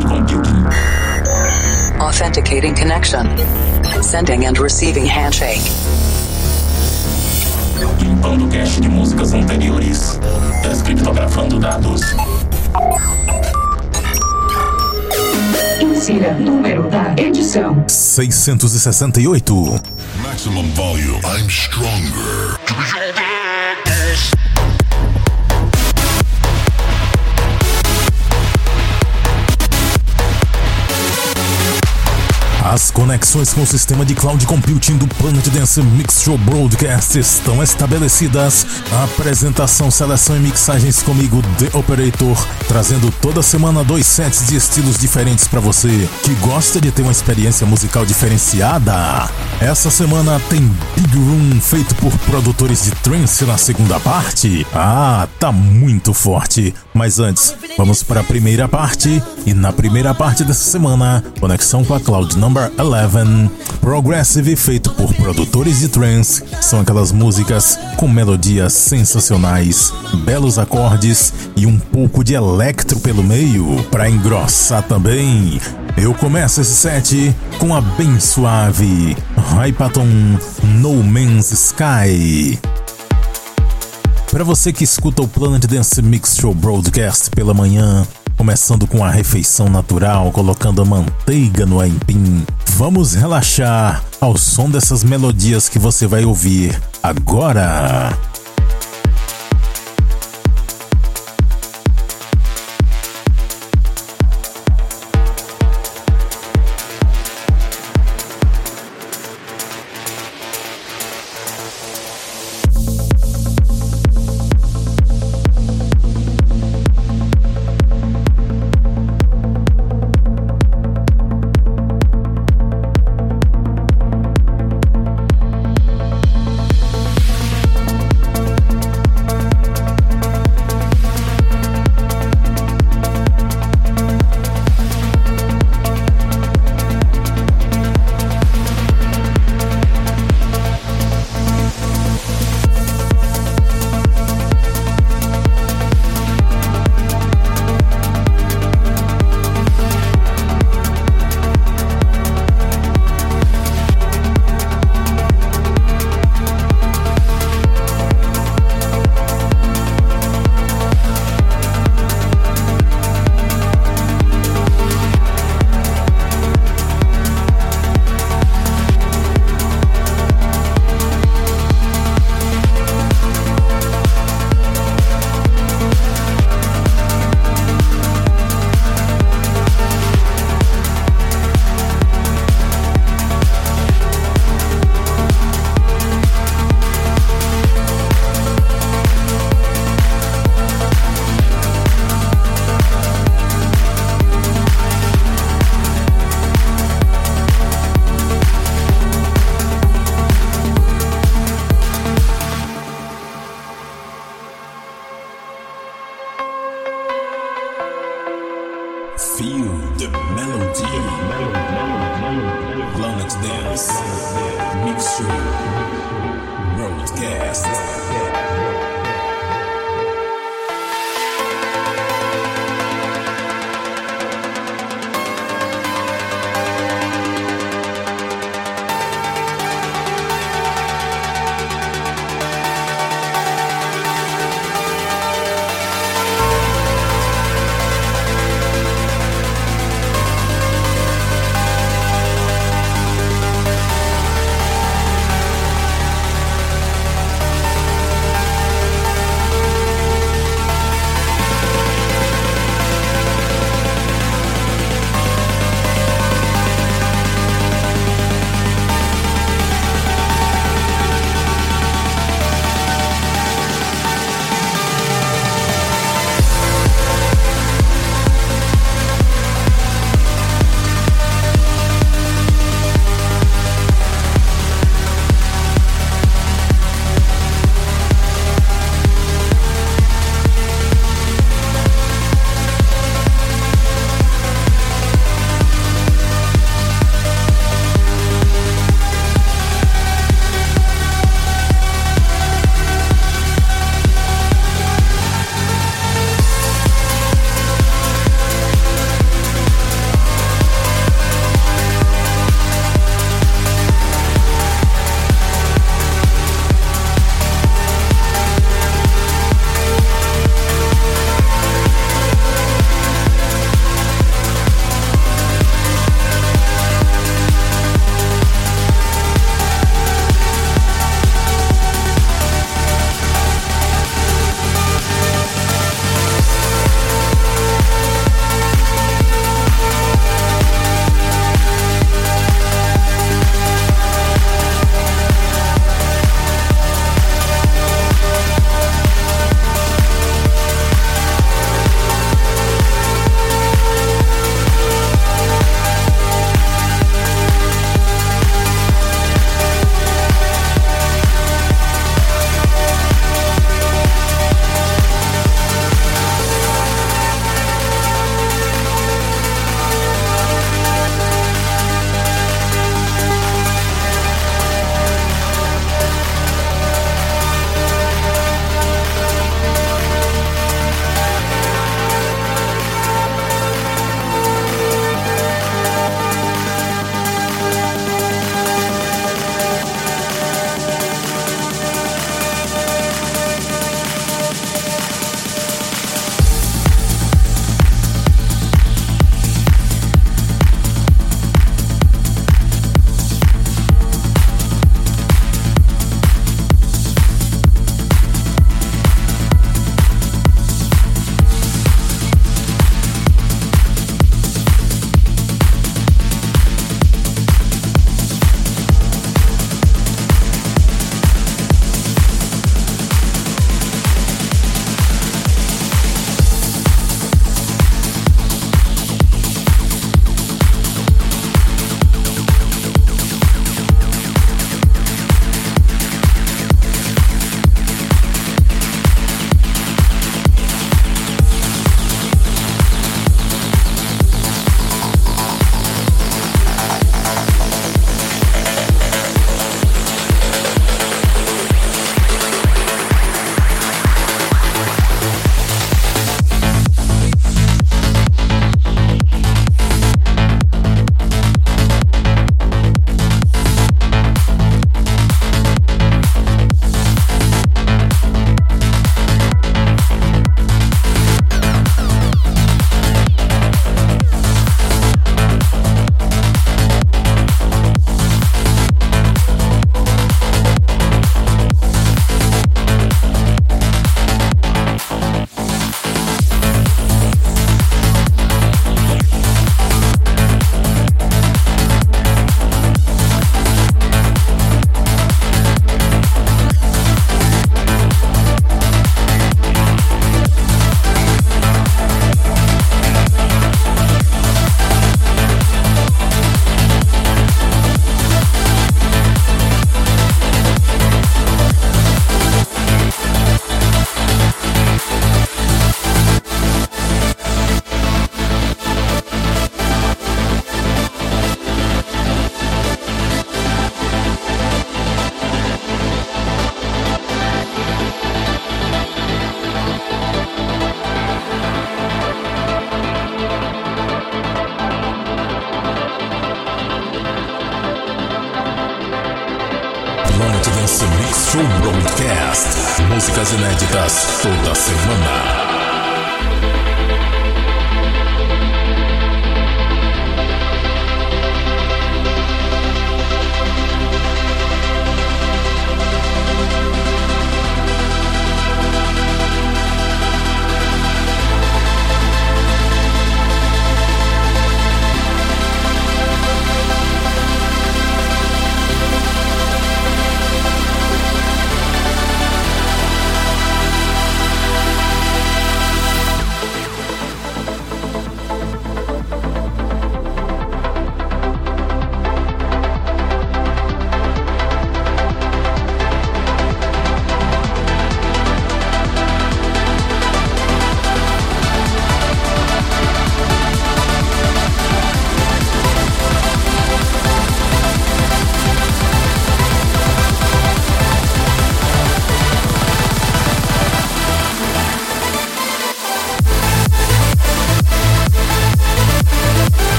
cloud computing. Authenticating connection. Sending and receiving handshake. Limpando cache de músicas anteriores. Descriptografando dados. Insira número da edição: 668. Maximum volume. I'm stronger. As conexões com o sistema de cloud computing do Planet Dance Mix Show Broadcast estão estabelecidas. Apresentação, seleção e mixagens comigo, The Operator, trazendo toda semana dois sets de estilos diferentes para você que gosta de ter uma experiência musical diferenciada. Essa semana tem Big Room feito por produtores de trance na segunda parte. Ah, tá muito forte. Mas antes, vamos para a primeira parte. E na primeira parte dessa semana, conexão com a Cloud Number 11, Progressive feito por produtores de trance. São aquelas músicas com melodias sensacionais, belos acordes e um pouco de electro pelo meio para engrossar também. Eu começo esse set com a bem suave Hypaton No Man's Sky. Para você que escuta o Planet Dance Mix Show Broadcast pela manhã, começando com a refeição natural, colocando a manteiga no aipim, vamos relaxar ao som dessas melodias que você vai ouvir agora.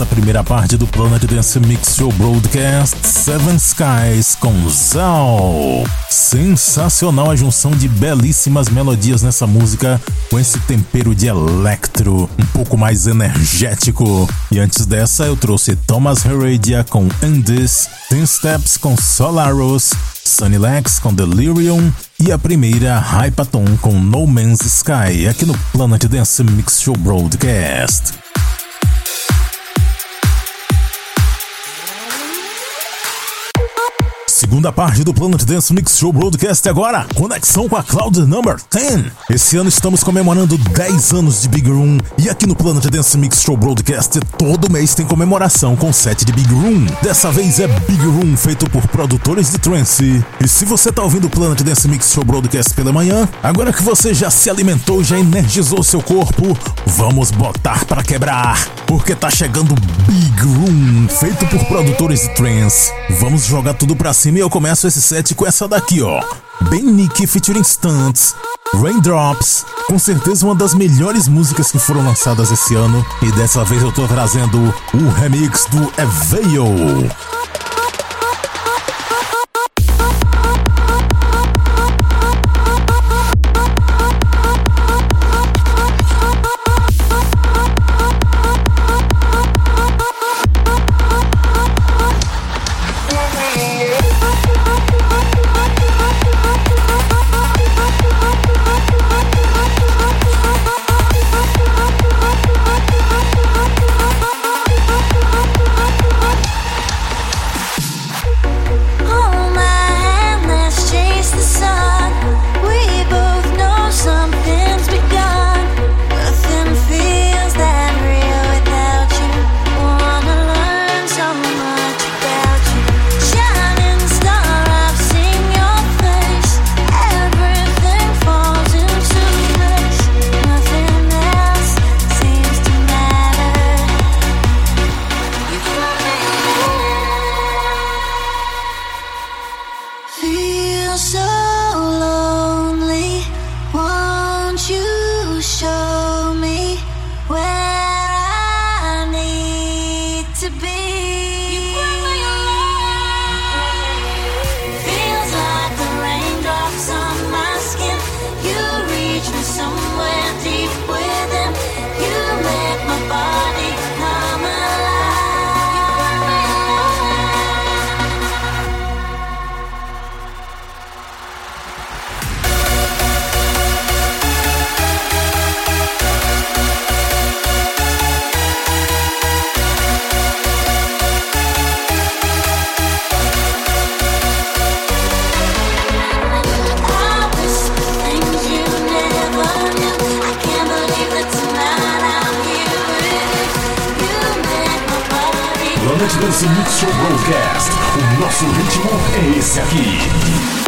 Essa primeira parte do Planet Dance Mix Show Broadcast, Seven Skies com Zal. Sensacional a junção de belíssimas melodias nessa música, com esse tempero de electro, um pouco mais energético. E antes dessa, eu trouxe Thomas Heredia com Andes, Ten Steps com Solaros, Sunny Lex com Delirium e a primeira Hypaton com No Man's Sky aqui no Planet Dance Mix Show Broadcast. Segunda parte do Planet Dance Mix Show Broadcast agora, conexão com a Cloud Number 10. Esse ano estamos comemorando 10 anos de Big Room e aqui no Planet Dance Mix Show Broadcast todo mês tem comemoração com set de Big Room. Dessa vez é Big Room feito por produtores de trance. E se você tá ouvindo o Planet Dance Mix Show Broadcast pela manhã, agora que você já se alimentou, já energizou seu corpo, vamos botar para quebrar, porque tá chegando Big Room feito por produtores de trance. Vamos jogar tudo pra cima eu começo esse set com essa daqui, ó. Ben Nick featuring Stunts, Raindrops, com certeza uma das melhores músicas que foram lançadas esse ano. E dessa vez eu tô trazendo o remix do Eveil. Broadcast. O nosso ritmo é esse aqui.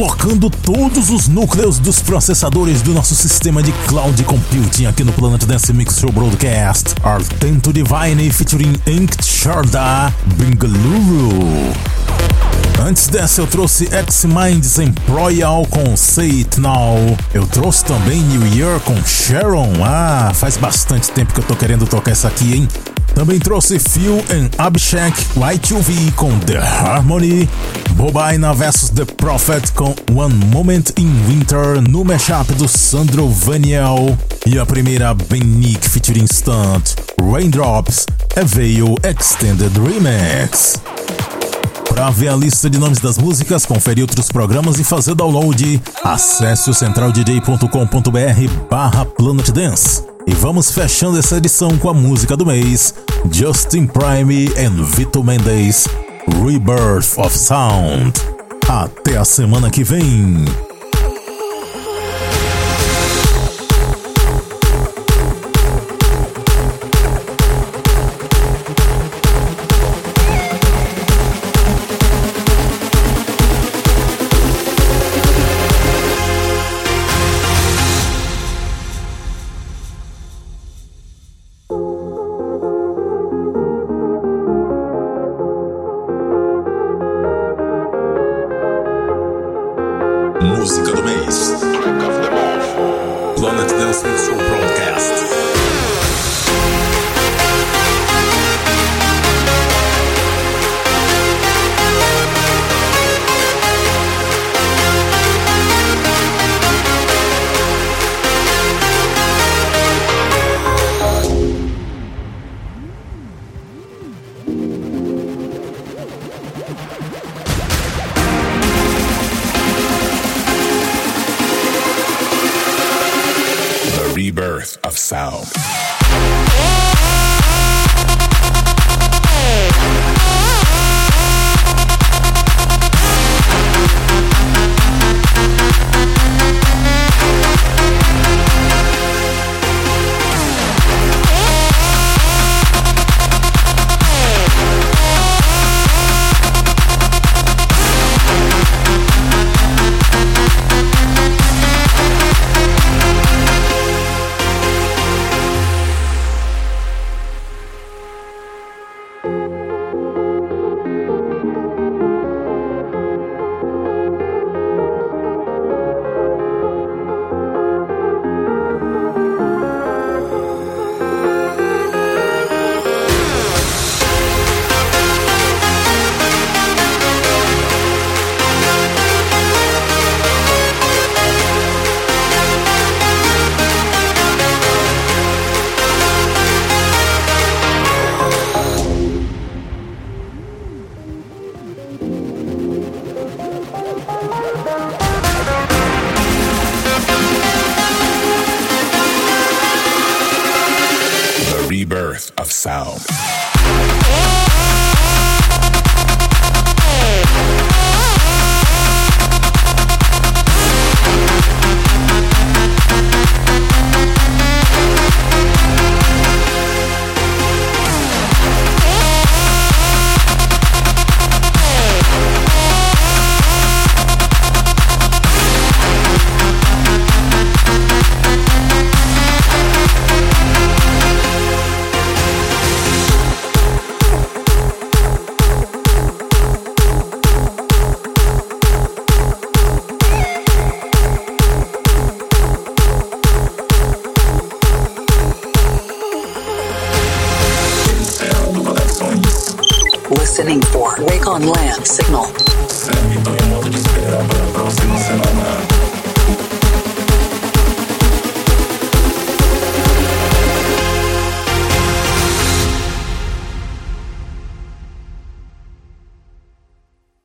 Overclockando todos os núcleos dos processadores do nosso sistema de cloud computing aqui no Planet Dance Mix Show Broadcast. Artento Divine featuring Inked Sharda Bengaluru. Antes dessa eu trouxe X-Minds em Royal com Say It Now. Eu trouxe também New Year com Sharon. Ah, faz bastante tempo que eu tô querendo tocar essa aqui, hein? Também trouxe Phil and Abhishek Y2V com The Harmony. Bobaina vs The Prophet com One Moment in Winter no mashup do Sandro Vaniel. E a primeira Ben Nick featuring Stunt Raindrops Veil Extended Remix. Para ver a lista de nomes das músicas, conferir outros programas e fazer download, acesse o centraldj.com.br barra Planet Dance. E vamos fechando essa edição com a música do mês, Justin Prime and Vito Mendes, Rebirth of Sound. Até a semana que vem.